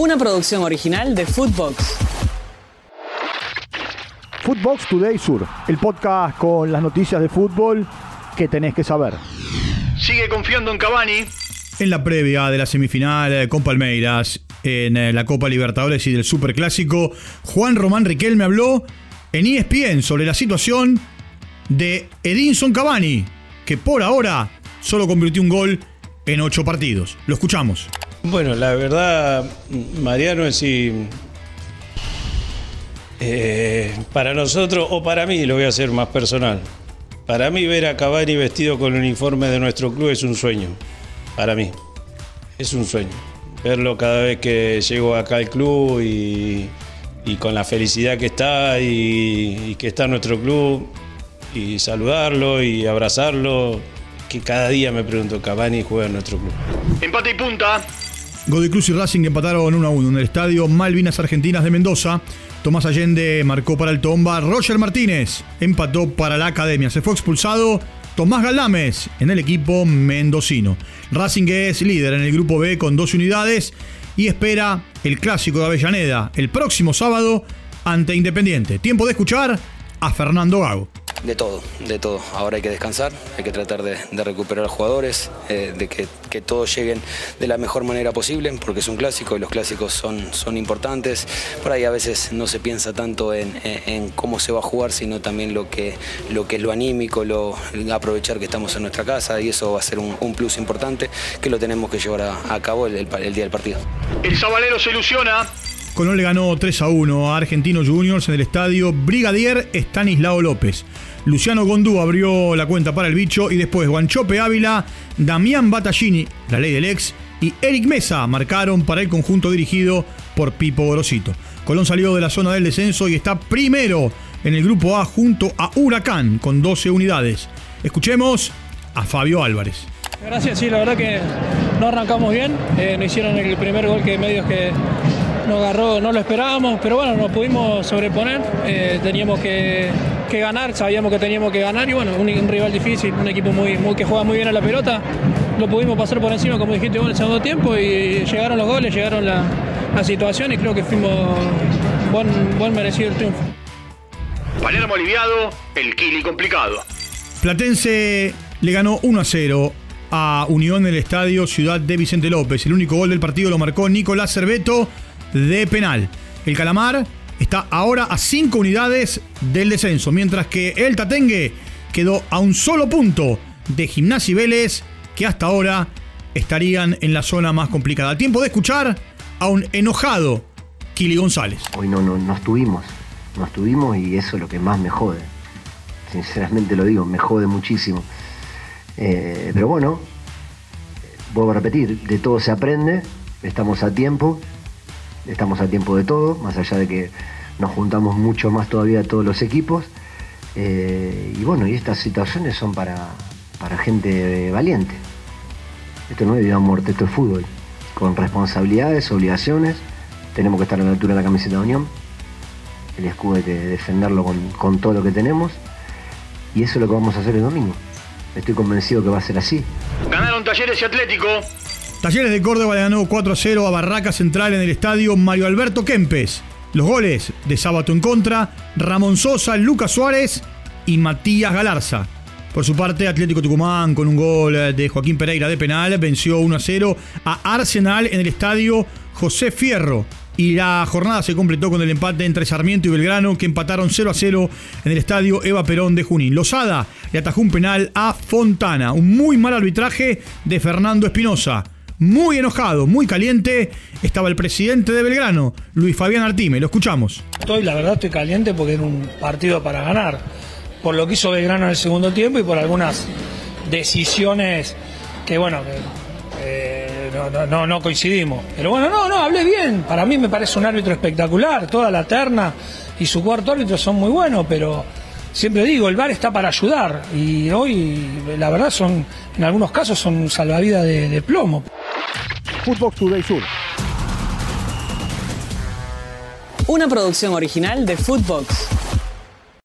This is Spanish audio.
Una producción original de Footbox. Footbox Today Sur, el podcast con las noticias de fútbol que tenés que saber. Sigue confiando en Cavani. En la previa de la semifinal eh, con Palmeiras, en eh, la Copa Libertadores y del Superclásico, Juan Román Riquelme habló en ESPN sobre la situación de Edinson Cavani, que por ahora solo convirtió un gol en ocho partidos. Lo escuchamos. Bueno, la verdad, Mariano, es si eh, para nosotros o para mí, lo voy a hacer más personal. Para mí ver a Cavani vestido con el uniforme de nuestro club es un sueño. Para mí, es un sueño. Verlo cada vez que llego acá al club y, con la felicidad que está y, y que está nuestro club y saludarlo y abrazarlo. Que cada día me pregunto, Cavani juega en nuestro club. Empate y punta. Godoy Cruz y Racing empataron 1 a 1 en el estadio Malvinas Argentinas de Mendoza. Tomás Allende marcó para el Tomba. Roger Martínez empató para la Academia. Se fue expulsado Tomás Galdames en el equipo mendocino. Racing es líder en el grupo B con 12 unidades y espera el clásico de Avellaneda el próximo sábado ante Independiente. Tiempo de escuchar a Fernando Gago. De todo, de todo. Ahora hay que descansar, hay que tratar de, de recuperar jugadores, eh, de que, todos lleguen de la mejor manera posible, porque es un clásico y los clásicos son, son importantes. Por ahí a veces no se piensa tanto en, cómo se va a jugar, sino también lo que, lo que es lo anímico, lo, aprovechar que estamos en nuestra casa y eso va a ser un, plus importante que lo tenemos que llevar a, cabo el día del partido. El Sabalero se ilusiona. Colón le ganó 3 a 1 a Argentinos Juniors en el estadio Brigadier Estanislao López. Luciano Gondú abrió la cuenta para el bicho y después Guanchope Ávila, Damián Battaglini, la ley del ex, y Eric Mesa marcaron para el conjunto dirigido por Pipo Gorosito. Colón salió de la zona del descenso y está primero en el grupo A junto a Huracán con 12 unidades. Escuchemos a Fabio Álvarez. Gracias, sí, la verdad que no arrancamos bien. Eh, no hicieron el primer gol que medios que nos agarró, no lo esperábamos, pero bueno, nos pudimos sobreponer. Eh, teníamos que, que, ganar, sabíamos que teníamos que ganar y bueno, un, un, rival difícil, un equipo muy, muy, que juega muy bien a la pelota. Lo pudimos pasar por encima, como dijiste vos, en el segundo tiempo y llegaron los goles, llegaron la, la situación y creo que fuimos buen, buen merecido el triunfo. Palermo aliviado, el Kili complicado. Platense le ganó 1 a 0 a Unión en el estadio Ciudad de Vicente López. El único gol del partido lo marcó Nicolás Cerveto de penal. El Calamar está ahora a 5 unidades del descenso, mientras que el Tatengue quedó a un solo punto de Gimnasia y Vélez, que hasta ahora estarían en la zona más complicada. Tiempo de escuchar a un enojado Kili González. Hoy no, no, no estuvimos, no estuvimos y eso es lo que más me jode. Sinceramente lo digo, me jode muchísimo. Eh, pero bueno, vuelvo a repetir, de todo se aprende, estamos a tiempo, estamos a tiempo de todo, más allá de que nos juntamos mucho más todavía todos los equipos. Eh, y bueno, y estas situaciones son para, para gente valiente. Esto no es vida o muerte, esto es fútbol. Con responsabilidades, obligaciones, tenemos que estar a la altura de la camiseta de Unión. El escudo que defenderlo con, con todo lo que tenemos. Y eso es lo que vamos a hacer el domingo. Estoy convencido que va a ser así. Ganaron Talleres y Atlético. Talleres de Córdoba le ganó 4 a 0 a Barraca Central en el estadio Mario Alberto Kempes. Los goles de Sábato en contra, Ramón Sosa, Lucas Suárez y Matías Galarza. Por su parte, Atlético Tucumán, con un gol de Joaquín Pereira de penal, venció 1 a 0 a Arsenal en el estadio José Fierro. Y la jornada se completó con el empate entre Sarmiento y Belgrano, que empataron 0 a 0 en el estadio Eva Perón de Junín. Lozada le atajó un penal a Fontana. Un muy mal arbitraje de Fernando Espinosa. Muy enojado, muy caliente, estaba el presidente de Belgrano, Luis Fabián Artime. Lo escuchamos. Estoy, la verdad, estoy caliente porque era un partido para ganar. Por lo que hizo Belgrano en el segundo tiempo y por algunas decisiones que, bueno, eh, no, no, no, no, coincidimos. Pero bueno, no, no, hablé bien. Para mí me parece un árbitro espectacular. Toda la terna y su cuarto árbitro son muy buenos, pero siempre digo, el VAR está para ayudar. Y hoy, la verdad, son, en algunos casos, son salvavidas de, de plomo. Footbox Today Sur. Una producción original de Footbox.